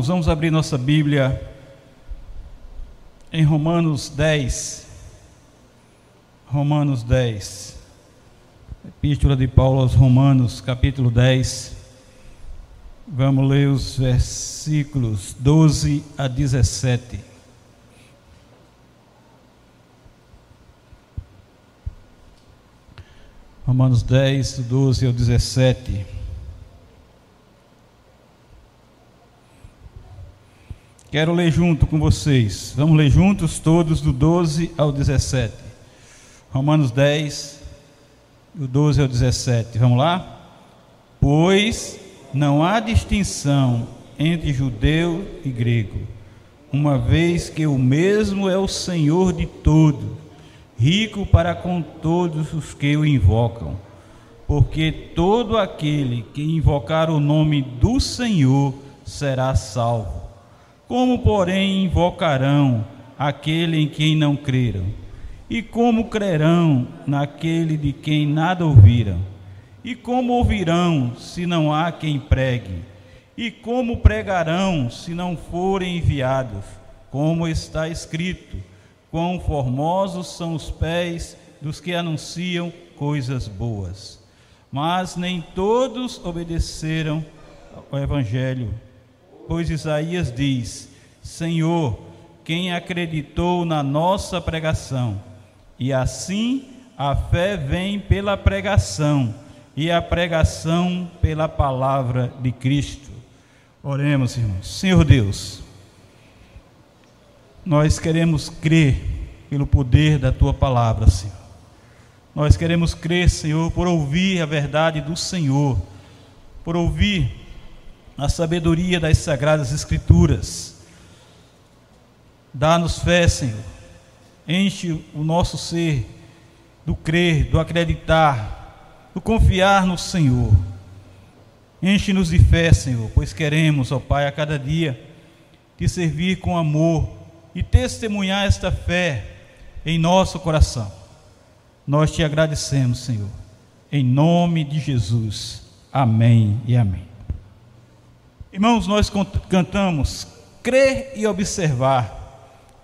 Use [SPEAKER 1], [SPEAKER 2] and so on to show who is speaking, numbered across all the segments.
[SPEAKER 1] Irmãos, vamos abrir nossa Bíblia em Romanos 10. Romanos 10. Epístola de Paulo aos Romanos, capítulo 10. Vamos ler os versículos 12 a 17. Romanos 10, 12 ao 17. Quero ler junto com vocês. Vamos ler juntos todos do 12 ao 17. Romanos 10, do 12 ao 17. Vamos lá? Pois não há distinção entre judeu e grego, uma vez que o mesmo é o Senhor de todos, rico para com todos os que o invocam. Porque todo aquele que invocar o nome do Senhor será salvo. Como, porém, invocarão aquele em quem não creram? E como crerão naquele de quem nada ouviram? E como ouvirão se não há quem pregue? E como pregarão se não forem enviados? Como está escrito: Quão formosos são os pés dos que anunciam coisas boas. Mas nem todos obedeceram ao Evangelho pois Isaías diz: Senhor, quem acreditou na nossa pregação? E assim a fé vem pela pregação, e a pregação pela palavra de Cristo. Oremos, irmãos. Senhor Deus, nós queremos crer pelo poder da tua palavra, Senhor. Nós queremos crer, Senhor, por ouvir a verdade do Senhor, por ouvir na sabedoria das sagradas Escrituras. Dá-nos fé, Senhor. Enche o nosso ser do crer, do acreditar, do confiar no Senhor. Enche-nos de fé, Senhor, pois queremos, ó Pai, a cada dia te servir com amor e testemunhar esta fé em nosso coração. Nós te agradecemos, Senhor. Em nome de Jesus. Amém e amém. Irmãos, nós cantamos crer e observar,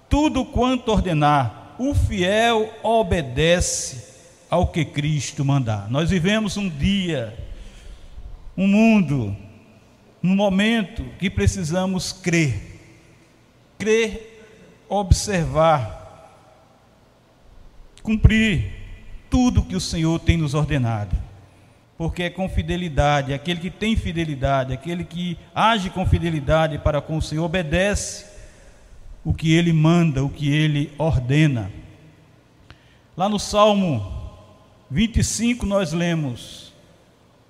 [SPEAKER 1] tudo quanto ordenar, o fiel obedece ao que Cristo mandar. Nós vivemos um dia, um mundo, um momento que precisamos crer, crer, observar, cumprir tudo que o Senhor tem nos ordenado porque é com fidelidade, aquele que tem fidelidade, aquele que age com fidelidade para com o Senhor, obedece o que ele manda, o que ele ordena. Lá no Salmo 25 nós lemos: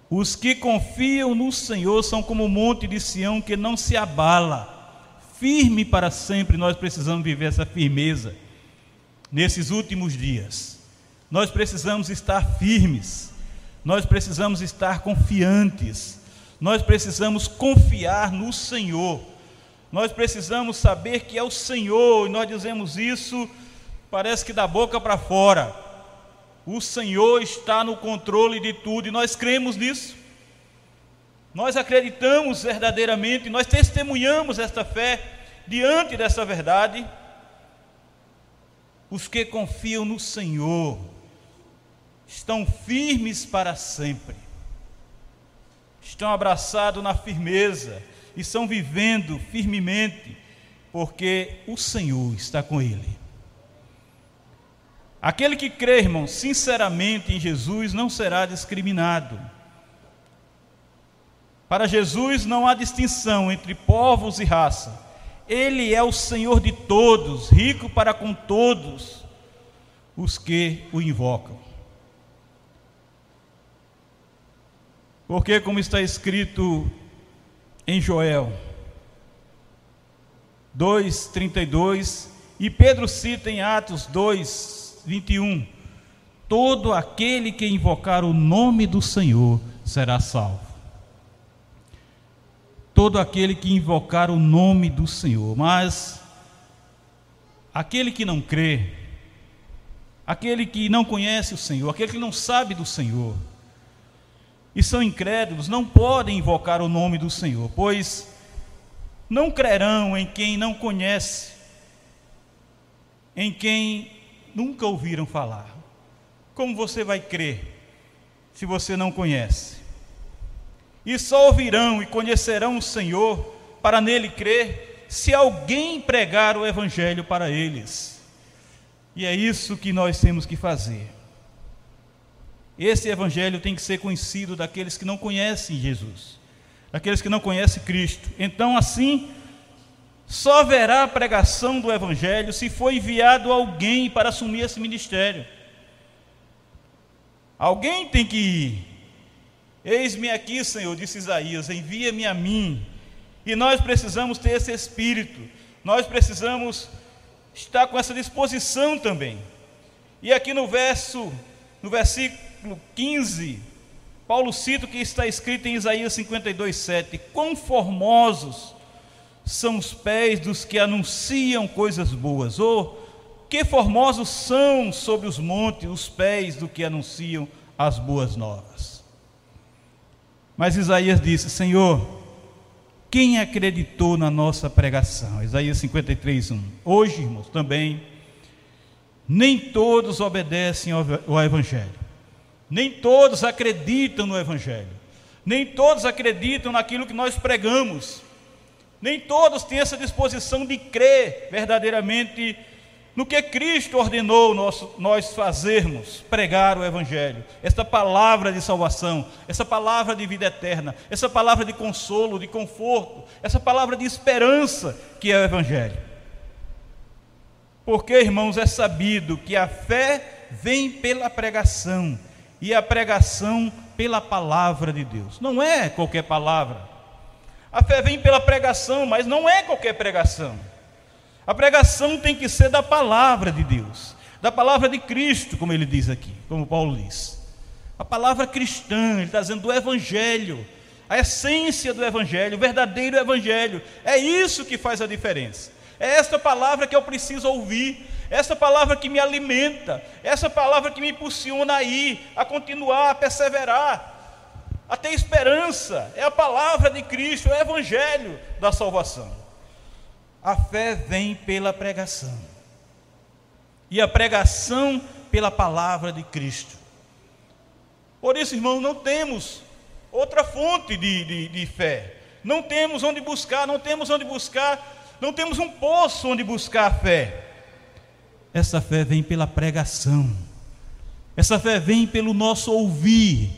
[SPEAKER 1] Os que confiam no Senhor são como o monte de Sião que não se abala, firme para sempre. Nós precisamos viver essa firmeza nesses últimos dias. Nós precisamos estar firmes nós precisamos estar confiantes, nós precisamos confiar no Senhor, nós precisamos saber que é o Senhor, e nós dizemos isso, parece que da boca para fora. O Senhor está no controle de tudo e nós cremos nisso. Nós acreditamos verdadeiramente, nós testemunhamos esta fé diante dessa verdade. Os que confiam no Senhor estão firmes para sempre, estão abraçados na firmeza e estão vivendo firmemente, porque o Senhor está com ele. Aquele que crê, irmão, sinceramente em Jesus não será discriminado. Para Jesus não há distinção entre povos e raça. Ele é o Senhor de todos, rico para com todos os que o invocam. Porque, como está escrito em Joel 2,32, e Pedro cita em Atos 2, 21, todo aquele que invocar o nome do Senhor será salvo. Todo aquele que invocar o nome do Senhor, mas aquele que não crê, aquele que não conhece o Senhor, aquele que não sabe do Senhor, e são incrédulos não podem invocar o nome do Senhor, pois não crerão em quem não conhece, em quem nunca ouviram falar. Como você vai crer se você não conhece? E só ouvirão e conhecerão o Senhor para nele crer, se alguém pregar o Evangelho para eles. E é isso que nós temos que fazer. Esse Evangelho tem que ser conhecido daqueles que não conhecem Jesus, daqueles que não conhecem Cristo. Então, assim, só haverá pregação do Evangelho se for enviado alguém para assumir esse ministério. Alguém tem que ir. Eis-me aqui, Senhor, disse Isaías, envia-me a mim. E nós precisamos ter esse espírito, nós precisamos estar com essa disposição também. E aqui no verso, no versículo 15, Paulo cita o que está escrito em Isaías 52, 7: Quão formosos são os pés dos que anunciam coisas boas, ou que formosos são sobre os montes os pés do que anunciam as boas novas. Mas Isaías disse: Senhor, quem acreditou na nossa pregação? Isaías 53, 1. Hoje, irmãos, também, nem todos obedecem ao Evangelho, nem todos acreditam no Evangelho, nem todos acreditam naquilo que nós pregamos, nem todos têm essa disposição de crer verdadeiramente no que Cristo ordenou nós, fazermos, pregar o Evangelho, esta palavra de salvação, essa palavra de vida eterna, essa palavra de consolo, de conforto, essa palavra de esperança que é o Evangelho. Porque, irmãos, é sabido que a fé vem pela pregação e a pregação pela palavra de Deus. Não é qualquer palavra. A fé vem pela pregação, mas não é qualquer pregação. A pregação tem que ser da palavra de Deus, da palavra de Cristo, como ele diz aqui, como Paulo diz. A palavra cristã, ele está dizendo do Evangelho, a essência do Evangelho, o verdadeiro Evangelho. É isso que faz a diferença. É esta palavra que eu preciso ouvir, essa palavra que me alimenta, essa palavra que me impulsiona a ir, a continuar, a perseverar, a ter esperança. É a palavra de Cristo, é o Evangelho da salvação. A fé vem pela pregação. E a pregação pela palavra de Cristo. Por isso, irmão, não temos outra fonte de, de, de fé. Não temos onde buscar, não temos onde buscar, não temos um poço onde buscar a fé. Essa fé vem pela pregação. Essa fé vem pelo nosso ouvir,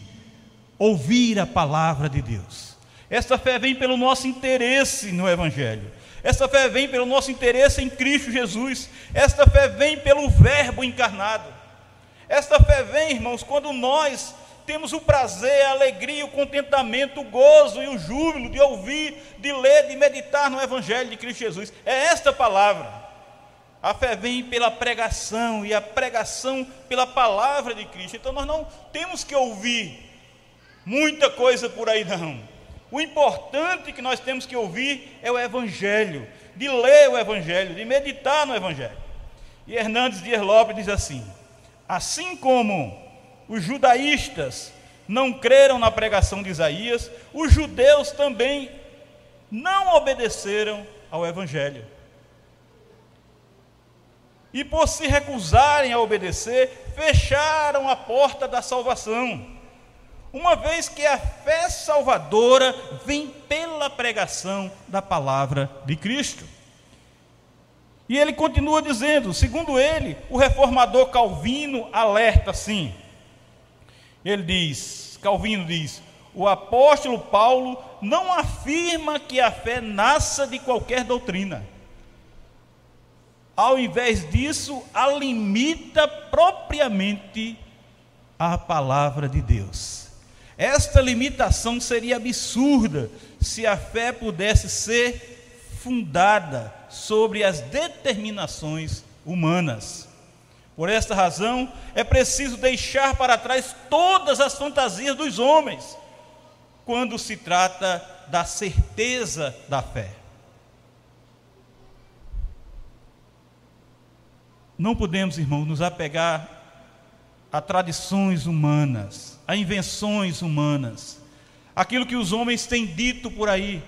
[SPEAKER 1] ouvir a palavra de Deus. Essa fé vem pelo nosso interesse no Evangelho. Essa fé vem pelo nosso interesse em Cristo Jesus. Esta fé vem pelo Verbo encarnado. Esta fé vem, irmãos, quando nós temos o prazer, a alegria, o contentamento, o gozo e o júbilo de ouvir, de ler, de meditar no Evangelho de Cristo Jesus. É esta palavra. A fé vem pela pregação e a pregação pela palavra de Cristo. Então nós não temos que ouvir muita coisa por aí, não. O importante que nós temos que ouvir é o Evangelho, de ler o Evangelho, de meditar no Evangelho. E Hernandes Dias Lopes diz assim: assim como os judaístas não creram na pregação de Isaías, os judeus também não obedeceram ao Evangelho. E por se recusarem a obedecer, fecharam a porta da salvação uma vez que a fé salvadora vem pela pregação da palavra de Cristo. E ele continua dizendo, segundo ele, o reformador Calvino alerta assim. Ele diz, Calvino diz: "O apóstolo Paulo não afirma que a fé nasça de qualquer doutrina. Ao invés disso, a limita propriamente à palavra de Deus. Esta limitação seria absurda se a fé pudesse ser fundada sobre as determinações humanas. Por esta razão, é preciso deixar para trás todas as fantasias dos homens quando se trata da certeza da fé. Não podemos, irmãos, nos apegar a tradições humanas, a invenções humanas, aquilo que os homens têm dito por aí.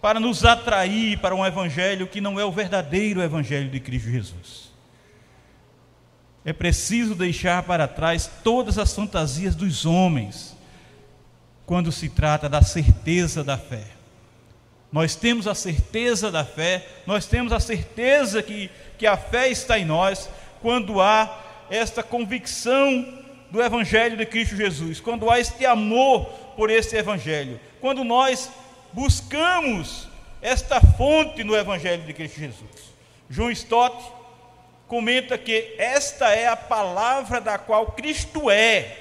[SPEAKER 1] para nos atrair para um evangelho que não é o verdadeiro evangelho de Cristo Jesus. É preciso deixar para trás todas as fantasias dos homens quando se trata da certeza da fé. Nós temos a certeza da fé, nós temos a certeza que, que a fé está em nós quando há esta convicção do Evangelho de Cristo Jesus, quando há este amor por esse Evangelho, quando nós buscamos esta fonte no Evangelho de Cristo Jesus. João Stott comenta que esta é a palavra da qual Cristo é,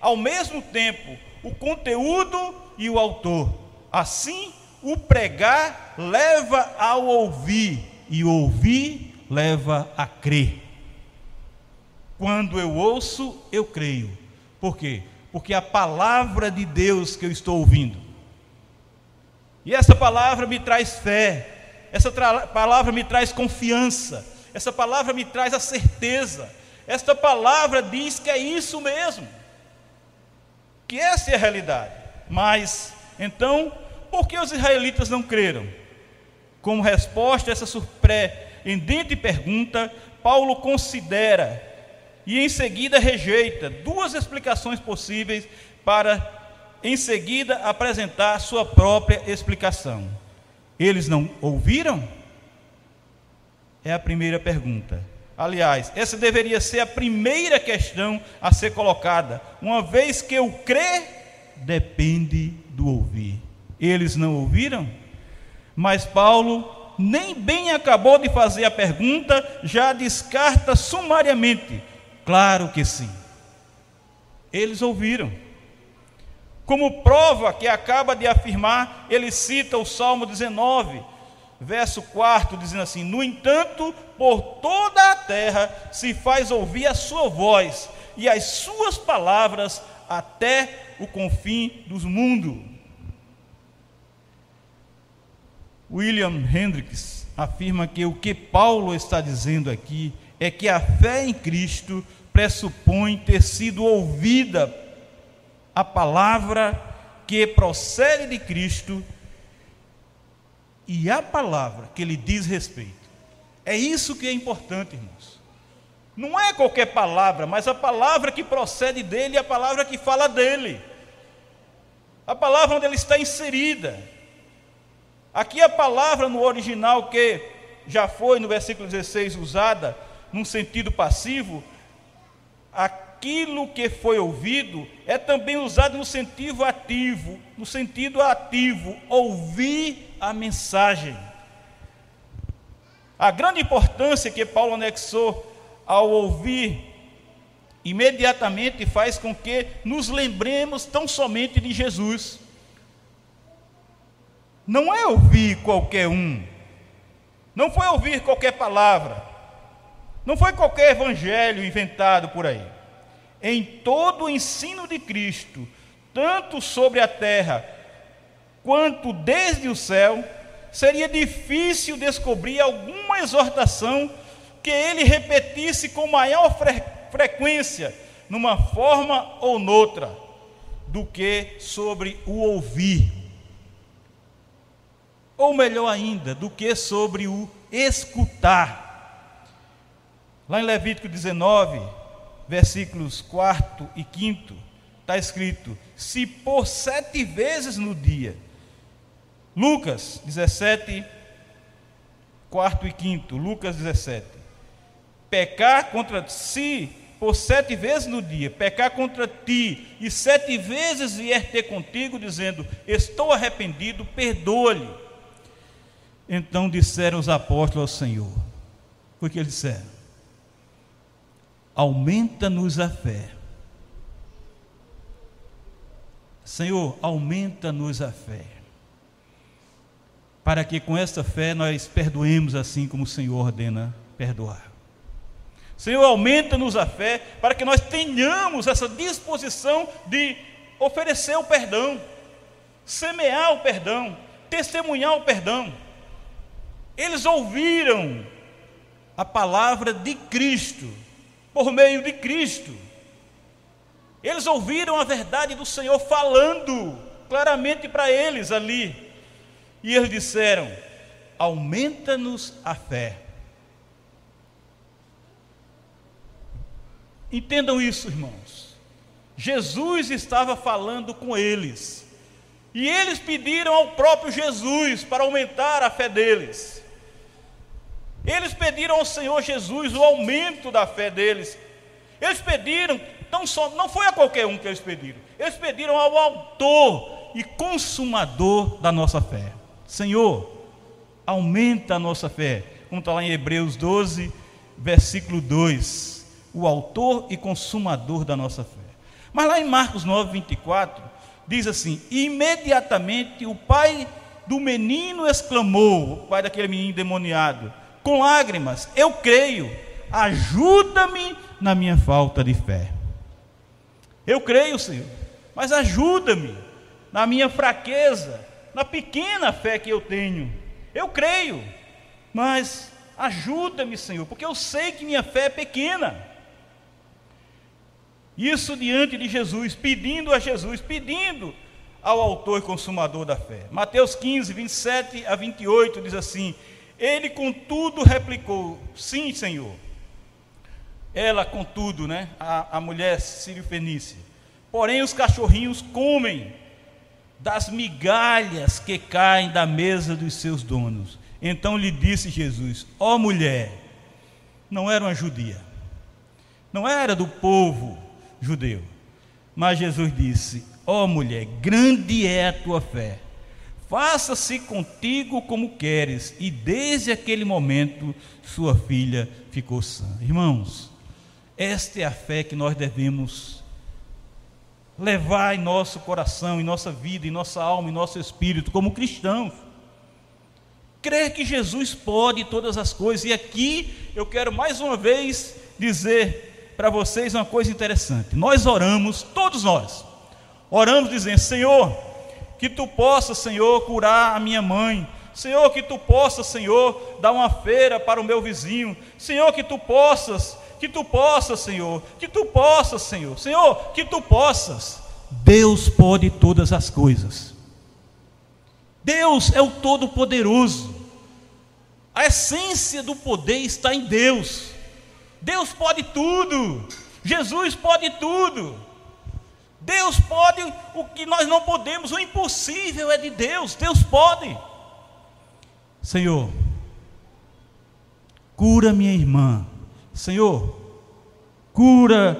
[SPEAKER 1] ao mesmo tempo, o conteúdo e o autor. Assim, o pregar leva ao ouvir, e ouvir leva a crer. Quando eu ouço, eu creio. Por quê? Porque a palavra de Deus que eu estou ouvindo. E essa palavra me traz fé, essa palavra me traz confiança, essa palavra me traz a certeza. Esta palavra diz que é isso mesmo, que essa é a realidade. Mas, então, por que os israelitas não creram? Como resposta a essa surpreendente pergunta, Paulo considera e em seguida rejeita duas explicações possíveis para em seguida apresentar sua própria explicação. Eles não ouviram? É a primeira pergunta. Aliás, essa deveria ser a primeira questão a ser colocada, uma vez que o crer depende do ouvir. Eles não ouviram? Mas Paulo nem bem acabou de fazer a pergunta, já descarta sumariamente Claro que sim. Eles ouviram. Como prova que acaba de afirmar, ele cita o Salmo 19, verso 4, dizendo assim: No entanto, por toda a terra se faz ouvir a sua voz e as suas palavras até o confim dos mundos. William Hendricks afirma que o que Paulo está dizendo aqui é que a fé em Cristo pressupõe ter sido ouvida a palavra que procede de Cristo e a palavra que lhe diz respeito. É isso que é importante, irmãos. Não é qualquer palavra, mas a palavra que procede dele e a palavra que fala dele. A palavra onde está inserida. Aqui a palavra no original que já foi no versículo 16 usada num sentido passivo, aquilo que foi ouvido é também usado no sentido ativo, no sentido ativo, ouvir a mensagem. A grande importância que Paulo anexou ao ouvir imediatamente faz com que nos lembremos tão somente de Jesus. Não é ouvir qualquer um, não foi ouvir qualquer palavra, não foi qualquer evangelho inventado por aí. Em todo o ensino de Cristo, tanto sobre a terra quanto desde o céu, seria difícil descobrir alguma exortação que ele repetisse com maior fre frequência, numa forma ou noutra, do que sobre o ouvir. Ou melhor ainda, do que sobre o escutar. Lá em Levítico 19, versículos 4 e 5, está escrito: Se por sete vezes no dia, Lucas 17, 4 e 5, Lucas 17, pecar contra si por sete vezes no dia, pecar contra ti, e sete vezes vier ter contigo, dizendo: Estou arrependido, perdoa-lhe. Então disseram os apóstolos ao Senhor: Foi o que eles disseram aumenta-nos a fé. Senhor, aumenta-nos a fé. Para que com esta fé nós perdoemos assim como o Senhor ordena perdoar. Senhor, aumenta-nos a fé para que nós tenhamos essa disposição de oferecer o perdão, semear o perdão, testemunhar o perdão. Eles ouviram a palavra de Cristo por meio de Cristo. Eles ouviram a verdade do Senhor falando claramente para eles ali. E eles disseram: Aumenta-nos a fé. Entendam isso, irmãos. Jesus estava falando com eles. E eles pediram ao próprio Jesus para aumentar a fé deles. Eles pediram ao Senhor Jesus o aumento da fé deles. Eles pediram, não, só, não foi a qualquer um que eles pediram, eles pediram ao autor e consumador da nossa fé. Senhor, aumenta a nossa fé, como está lá em Hebreus 12, versículo 2, o autor e consumador da nossa fé. Mas lá em Marcos 9, 24, diz assim: imediatamente o pai do menino exclamou, o pai daquele menino endemoniado, com lágrimas: Eu creio, ajuda-me na minha falta de fé. Eu creio, Senhor, mas ajuda-me na minha fraqueza, na pequena fé que eu tenho. Eu creio, mas ajuda-me, Senhor, porque eu sei que minha fé é pequena. Isso diante de Jesus, pedindo a Jesus, pedindo ao autor e consumador da fé. Mateus 15, 27 a 28 diz assim: Ele contudo replicou: Sim, Senhor. Ela, contudo, né, a, a mulher sírio-fenícia. Porém, os cachorrinhos comem das migalhas que caem da mesa dos seus donos. Então lhe disse Jesus: Ó oh, mulher, não era uma judia, não era do povo judeu, mas Jesus disse: Ó oh, mulher, grande é a tua fé, faça-se contigo como queres. E desde aquele momento, sua filha ficou sã. Irmãos, esta é a fé que nós devemos levar em nosso coração, em nossa vida, em nossa alma, em nosso espírito, como cristãos. Crer que Jesus pode todas as coisas. E aqui eu quero mais uma vez dizer para vocês uma coisa interessante. Nós oramos, todos nós, oramos dizendo: Senhor, que tu possa, Senhor, curar a minha mãe. Senhor, que tu possas, Senhor, dar uma feira para o meu vizinho. Senhor, que tu possas que tu possas, Senhor, que tu possas, Senhor, Senhor, que tu possas. Deus pode todas as coisas. Deus é o Todo-Poderoso. A essência do poder está em Deus. Deus pode tudo. Jesus pode tudo. Deus pode o que nós não podemos, o impossível é de Deus. Deus pode. Senhor, cura minha irmã Senhor, cura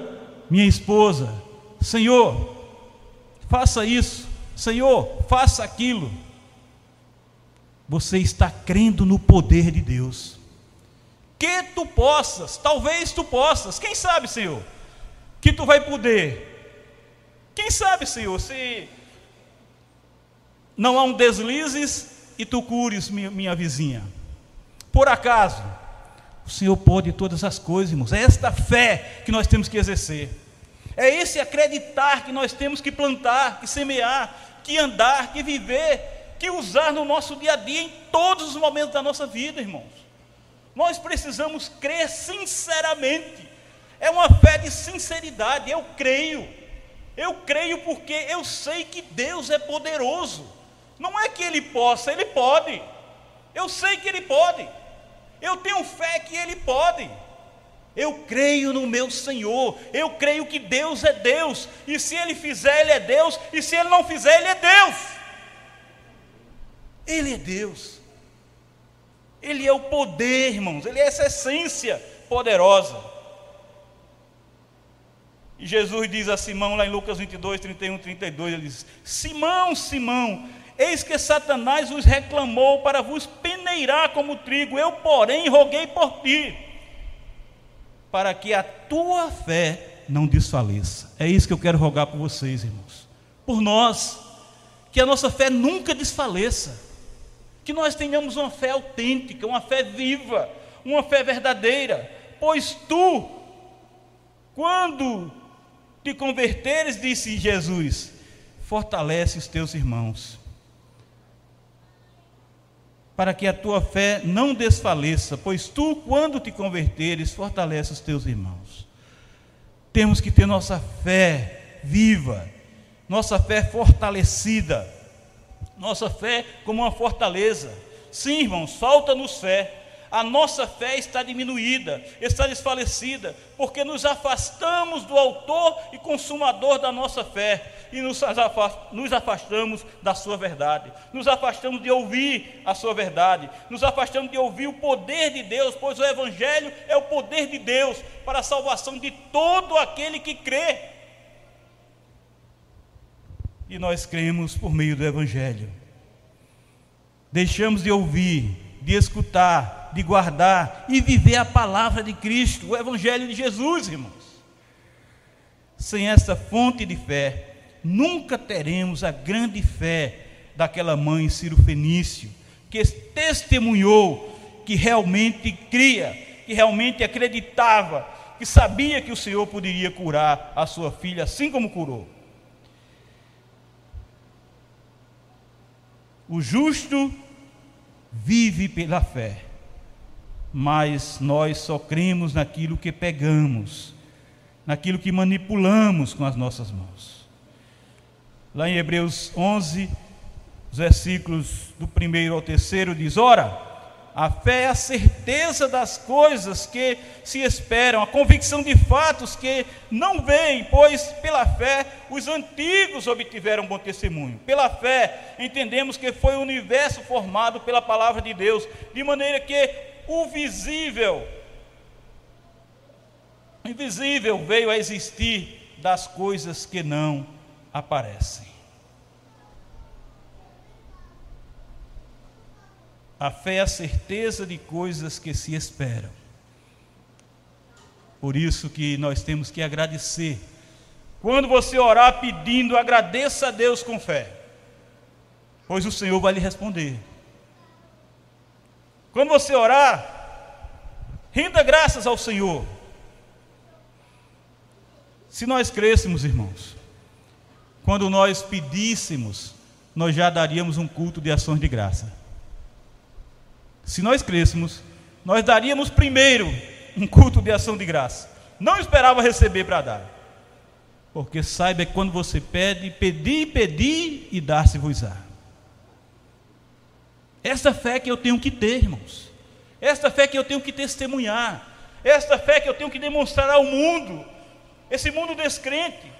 [SPEAKER 1] minha esposa. Senhor, faça isso. Senhor, faça aquilo. Você está crendo no poder de Deus. Que tu possas, talvez tu possas, quem sabe, Senhor, que tu vai poder. Quem sabe, Senhor, se não há um deslizes e tu cures minha, minha vizinha. Por acaso, o Senhor pode todas as coisas, irmãos. É esta fé que nós temos que exercer. É esse acreditar que nós temos que plantar, que semear, que andar, que viver, que usar no nosso dia a dia, em todos os momentos da nossa vida, irmãos. Nós precisamos crer sinceramente. É uma fé de sinceridade. Eu creio. Eu creio porque eu sei que Deus é poderoso. Não é que Ele possa, Ele pode. Eu sei que Ele pode. Eu tenho fé que Ele pode. Eu creio no meu Senhor. Eu creio que Deus é Deus. E se Ele fizer, Ele é Deus. E se Ele não fizer, Ele é Deus. Ele é Deus. Ele é o poder, irmãos. Ele é essa essência poderosa. E Jesus diz a Simão, lá em Lucas 22, 31, 32, ele diz: Simão, Simão, Eis que Satanás vos reclamou para vos peneirar como trigo, eu, porém, roguei por ti, para que a tua fé não desfaleça. É isso que eu quero rogar por vocês, irmãos. Por nós, que a nossa fé nunca desfaleça, que nós tenhamos uma fé autêntica, uma fé viva, uma fé verdadeira, pois tu, quando te converteres, disse Jesus, fortalece os teus irmãos para que a tua fé não desfaleça, pois tu, quando te converteres, fortalece os teus irmãos. Temos que ter nossa fé viva, nossa fé fortalecida. Nossa fé como uma fortaleza. Sim, irmãos, falta-nos fé. A nossa fé está diminuída, está desfalecida, porque nos afastamos do autor e consumador da nossa fé e nos afastamos da sua verdade, nos afastamos de ouvir a sua verdade, nos afastamos de ouvir o poder de Deus, pois o Evangelho é o poder de Deus para a salvação de todo aquele que crê. E nós cremos por meio do Evangelho. Deixamos de ouvir, de escutar, de guardar e viver a palavra de Cristo, o Evangelho de Jesus, irmãos. Sem essa fonte de fé, nunca teremos a grande fé daquela mãe Ciro Fenício, que testemunhou que realmente cria, que realmente acreditava, que sabia que o Senhor poderia curar a sua filha, assim como curou. O justo vive pela fé, mas nós só cremos naquilo que pegamos, naquilo que manipulamos com as nossas mãos. Lá em Hebreus 11, versículos do primeiro ao terceiro, diz: Ora, a fé é a certeza das coisas que se esperam, a convicção de fatos que não veem, pois pela fé os antigos obtiveram bom testemunho. Pela fé entendemos que foi o universo formado pela palavra de Deus, de maneira que o visível, o invisível veio a existir das coisas que não aparecem. A fé é a certeza de coisas que se esperam. Por isso que nós temos que agradecer. Quando você orar pedindo, agradeça a Deus com fé, pois o Senhor vai lhe responder. Quando você orar, renda graças ao Senhor. Se nós crêssemos, irmãos, quando nós pedíssemos, nós já daríamos um culto de ações de graça. Se nós crêssemos, nós daríamos primeiro um culto de ação de graça. Não esperava receber para dar. Porque saiba que quando você pede, pedir, pedir e dar-se-vos-á. Esta fé que eu tenho que ter, irmãos. Esta fé que eu tenho que testemunhar. Esta fé que eu tenho que demonstrar ao mundo. Esse mundo descrente.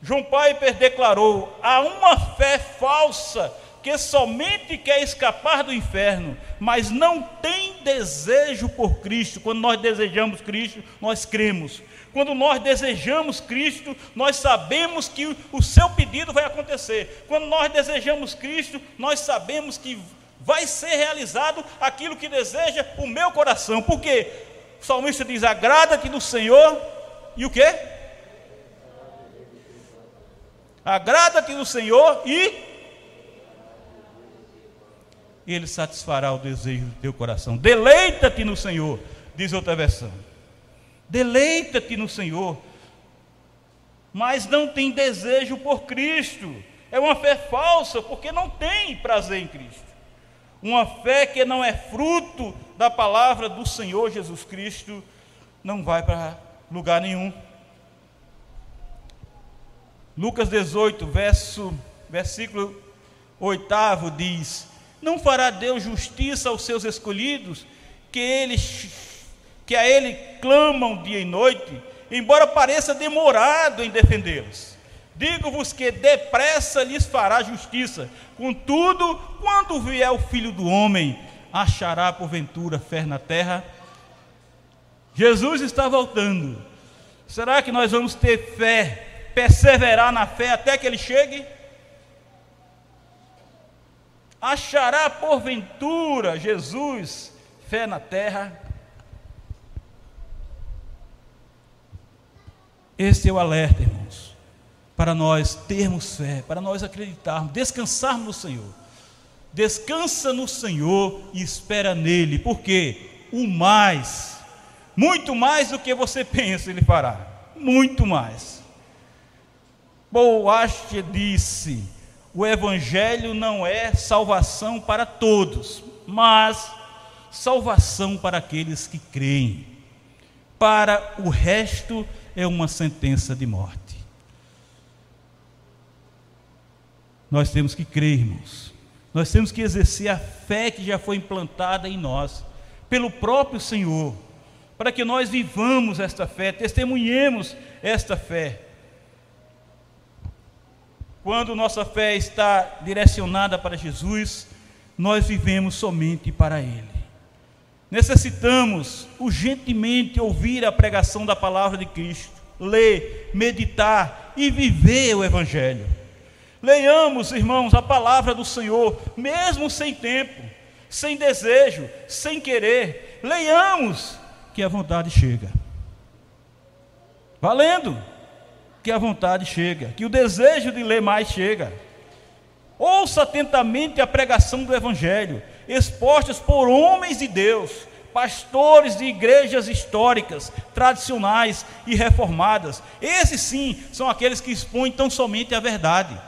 [SPEAKER 1] João Piper declarou: há uma fé falsa que somente quer escapar do inferno, mas não tem desejo por Cristo. Quando nós desejamos Cristo, nós cremos. Quando nós desejamos Cristo, nós sabemos que o seu pedido vai acontecer. Quando nós desejamos Cristo, nós sabemos que vai ser realizado aquilo que deseja o meu coração. Porque o salmista diz: agrada-te do Senhor e o que? Agrada-te do Senhor e Ele satisfará o desejo do teu coração. Deleita-te no Senhor, diz outra versão. Deleita-te no Senhor, mas não tem desejo por Cristo. É uma fé falsa, porque não tem prazer em Cristo. Uma fé que não é fruto da palavra do Senhor Jesus Cristo, não vai para lugar nenhum. Lucas 18, verso, versículo 8 diz: não fará Deus justiça aos seus escolhidos, que eles que a ele clamam dia e noite, embora pareça demorado em defendê-los. Digo-vos que depressa lhes fará justiça. Contudo, quando vier o filho do homem, achará porventura fé na terra? Jesus está voltando. Será que nós vamos ter fé, perseverar na fé até que ele chegue? achará porventura Jesus fé na terra? Esse é o alerta, irmãos, para nós termos fé, para nós acreditarmos, descansarmos no Senhor. Descansa no Senhor e espera nele, porque o mais, muito mais do que você pensa, ele fará, muito mais. Boaste disse: o Evangelho não é salvação para todos, mas salvação para aqueles que creem. Para o resto é uma sentença de morte. Nós temos que crer, irmãos. Nós temos que exercer a fé que já foi implantada em nós, pelo próprio Senhor, para que nós vivamos esta fé, testemunhemos esta fé. Quando nossa fé está direcionada para Jesus, nós vivemos somente para Ele. Necessitamos urgentemente ouvir a pregação da palavra de Cristo, ler, meditar e viver o Evangelho. Leiamos, irmãos, a palavra do Senhor, mesmo sem tempo, sem desejo, sem querer. Leiamos, que a vontade chega. Valendo, que a vontade chega, que o desejo de ler mais chega. Ouça atentamente a pregação do Evangelho, expostas por homens de Deus, pastores de igrejas históricas, tradicionais e reformadas. Esses sim são aqueles que expõem tão somente a verdade.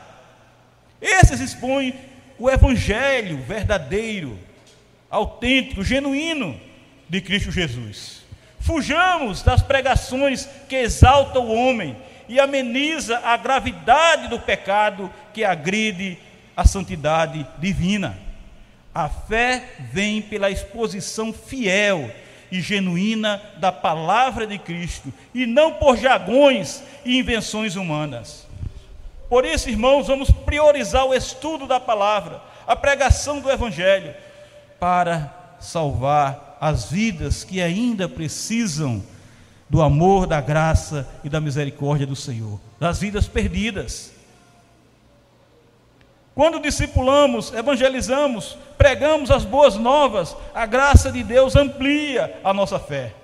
[SPEAKER 1] Esses expõem o Evangelho verdadeiro, autêntico, genuíno de Cristo Jesus. Fujamos das pregações que exaltam o homem e ameniza a gravidade do pecado que agride a santidade divina. A fé vem pela exposição fiel e genuína da palavra de Cristo e não por jargões e invenções humanas. Por isso, irmãos, vamos priorizar o estudo da palavra, a pregação do evangelho para salvar as vidas que ainda precisam do amor, da graça e da misericórdia do Senhor, das vidas perdidas. Quando discipulamos, evangelizamos, pregamos as boas novas, a graça de Deus amplia a nossa fé.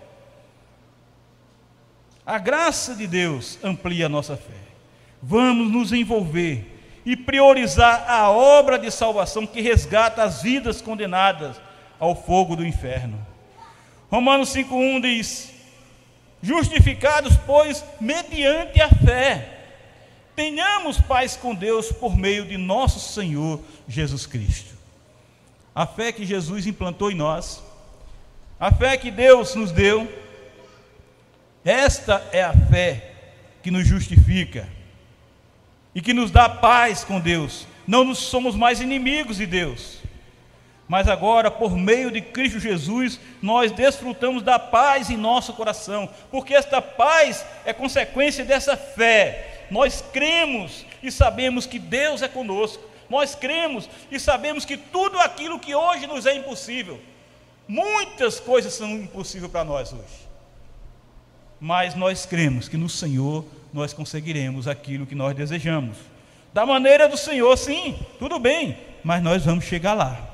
[SPEAKER 1] A graça de Deus amplia a nossa fé. Vamos nos envolver e priorizar a obra de salvação que resgata as vidas condenadas ao fogo do inferno. Romanos 5,1 diz: Justificados, pois, mediante a fé Tenhamos paz com Deus por meio de nosso Senhor Jesus Cristo. A fé que Jesus implantou em nós, a fé que Deus nos deu, esta é a fé que nos justifica e que nos dá paz com Deus. Não nos somos mais inimigos de Deus, mas agora, por meio de Cristo Jesus, nós desfrutamos da paz em nosso coração, porque esta paz é consequência dessa fé nós cremos e sabemos que Deus é conosco. Nós cremos e sabemos que tudo aquilo que hoje nos é impossível, muitas coisas são impossíveis para nós hoje. Mas nós cremos que no Senhor nós conseguiremos aquilo que nós desejamos. Da maneira do Senhor, sim, tudo bem, mas nós vamos chegar lá.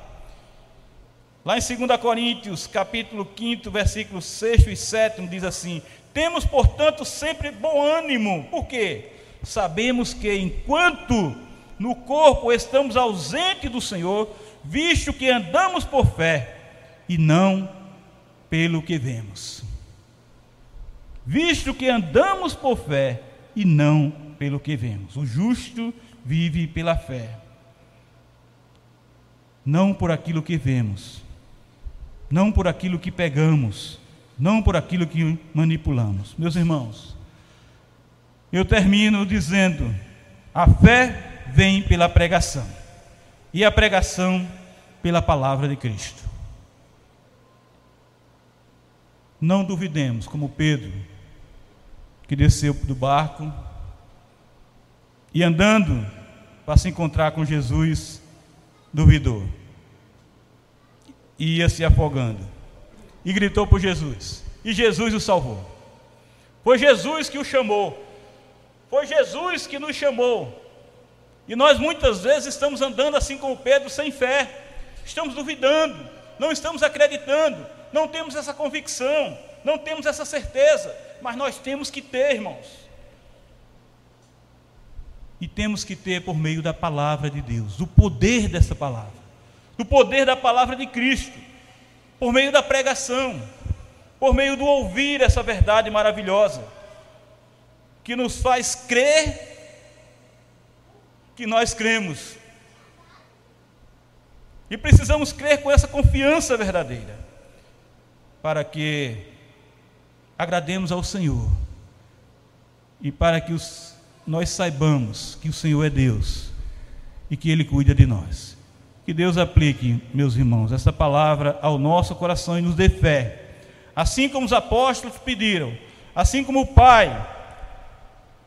[SPEAKER 1] Lá em 2 Coríntios, capítulo 5, versículos 6 e 7, diz assim: Temos, portanto, sempre bom ânimo. Por quê? sabemos que enquanto no corpo estamos ausentes do Senhor, visto que andamos por fé e não pelo que vemos. Visto que andamos por fé e não pelo que vemos. O justo vive pela fé, não por aquilo que vemos, não por aquilo que pegamos, não por aquilo que manipulamos. Meus irmãos, eu termino dizendo: a fé vem pela pregação, e a pregação pela palavra de Cristo. Não duvidemos, como Pedro, que desceu do barco e andando para se encontrar com Jesus, duvidou. E ia se afogando. E gritou por Jesus. E Jesus o salvou. Foi Jesus que o chamou foi Jesus que nos chamou. E nós muitas vezes estamos andando assim como Pedro, sem fé. Estamos duvidando, não estamos acreditando, não temos essa convicção, não temos essa certeza, mas nós temos que ter, irmãos. E temos que ter por meio da palavra de Deus, do poder dessa palavra, do poder da palavra de Cristo, por meio da pregação, por meio do ouvir essa verdade maravilhosa que nos faz crer que nós cremos. E precisamos crer com essa confiança verdadeira, para que agrademos ao Senhor e para que os, nós saibamos que o Senhor é Deus e que Ele cuida de nós. Que Deus aplique, meus irmãos, essa palavra ao nosso coração e nos dê fé. Assim como os apóstolos pediram, assim como o pai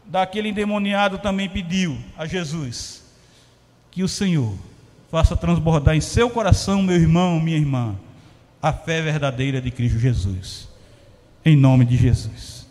[SPEAKER 1] daquele endemoniado também pediu a Jesus, que o Senhor faça transbordar em seu coração, meu irmão, minha irmã, a fé verdadeira de Cristo Jesus. Em nome de Jesus.